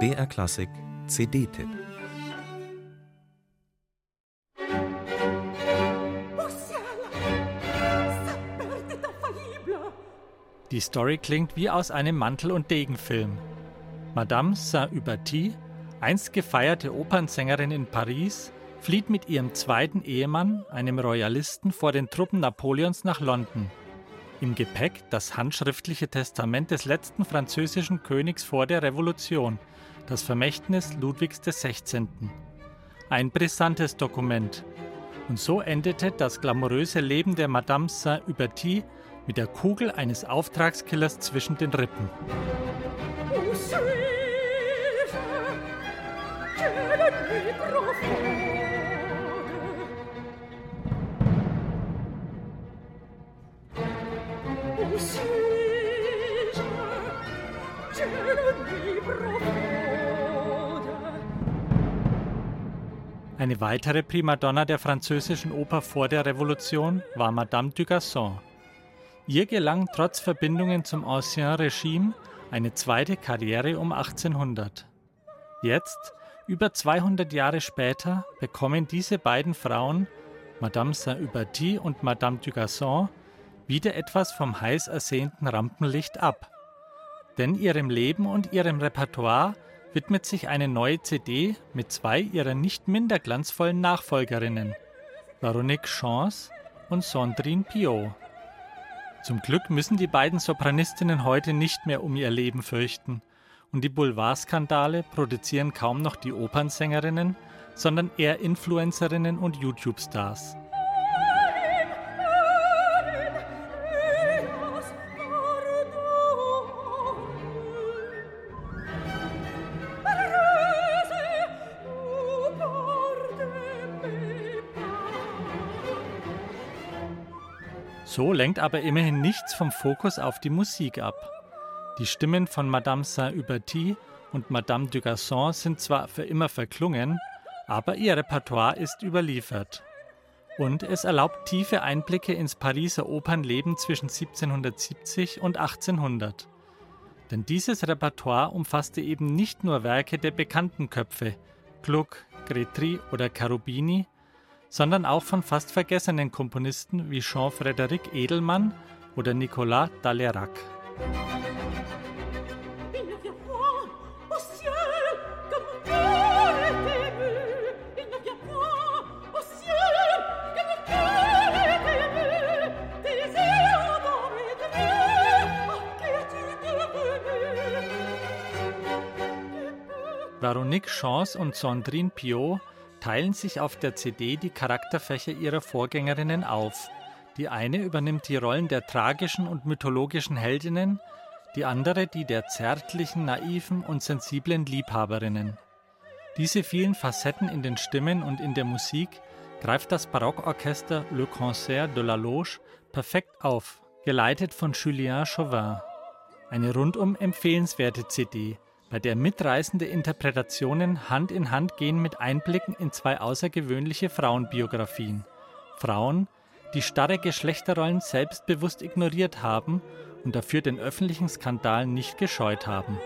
BR Klassik CD-Tipp Die Story klingt wie aus einem Mantel- und Degenfilm. Madame Saint-Hubert, einst gefeierte Opernsängerin in Paris, flieht mit ihrem zweiten Ehemann, einem Royalisten, vor den Truppen Napoleons nach London. Im Gepäck das handschriftliche Testament des letzten französischen Königs vor der Revolution, das Vermächtnis Ludwigs XVI. Ein brisantes Dokument. Und so endete das glamouröse Leben der Madame Saint-Hubert mit der Kugel eines Auftragskillers zwischen den Rippen. Eine weitere Primadonna der französischen Oper vor der Revolution war Madame du Gasson. Ihr gelang trotz Verbindungen zum Ancien Regime eine zweite Karriere um 1800. Jetzt, über 200 Jahre später, bekommen diese beiden Frauen, Madame Saint-Hubert und Madame du Gasson, wieder etwas vom heiß ersehnten Rampenlicht ab. Denn ihrem Leben und ihrem Repertoire widmet sich eine neue CD mit zwei ihrer nicht minder glanzvollen Nachfolgerinnen, Veronique Chance und Sandrine Piot. Zum Glück müssen die beiden Sopranistinnen heute nicht mehr um ihr Leben fürchten. Und die Boulevardskandale produzieren kaum noch die Opernsängerinnen, sondern eher Influencerinnen und YouTube-Stars. So lenkt aber immerhin nichts vom Fokus auf die Musik ab. Die Stimmen von Madame Saint-Hubert und Madame du Gasson sind zwar für immer verklungen, aber ihr Repertoire ist überliefert. Und es erlaubt tiefe Einblicke ins Pariser Opernleben zwischen 1770 und 1800. Denn dieses Repertoire umfasste eben nicht nur Werke der bekannten Köpfe, Gluck, Gretry oder Cherubini, sondern auch von fast vergessenen Komponisten wie Jean-Frédéric Edelmann oder Nicolas Dalérac. Veronique Chance und Sandrine Piot teilen sich auf der CD die Charakterfächer ihrer Vorgängerinnen auf. Die eine übernimmt die Rollen der tragischen und mythologischen Heldinnen, die andere die der zärtlichen, naiven und sensiblen Liebhaberinnen. Diese vielen Facetten in den Stimmen und in der Musik greift das Barockorchester Le Concert de la Loge perfekt auf, geleitet von Julien Chauvin. Eine rundum empfehlenswerte CD, bei der mitreißende Interpretationen Hand in Hand gehen mit Einblicken in zwei außergewöhnliche Frauenbiografien. Frauen, die starre Geschlechterrollen selbstbewusst ignoriert haben und dafür den öffentlichen Skandal nicht gescheut haben.